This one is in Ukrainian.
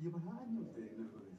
Llevará años de enamoración.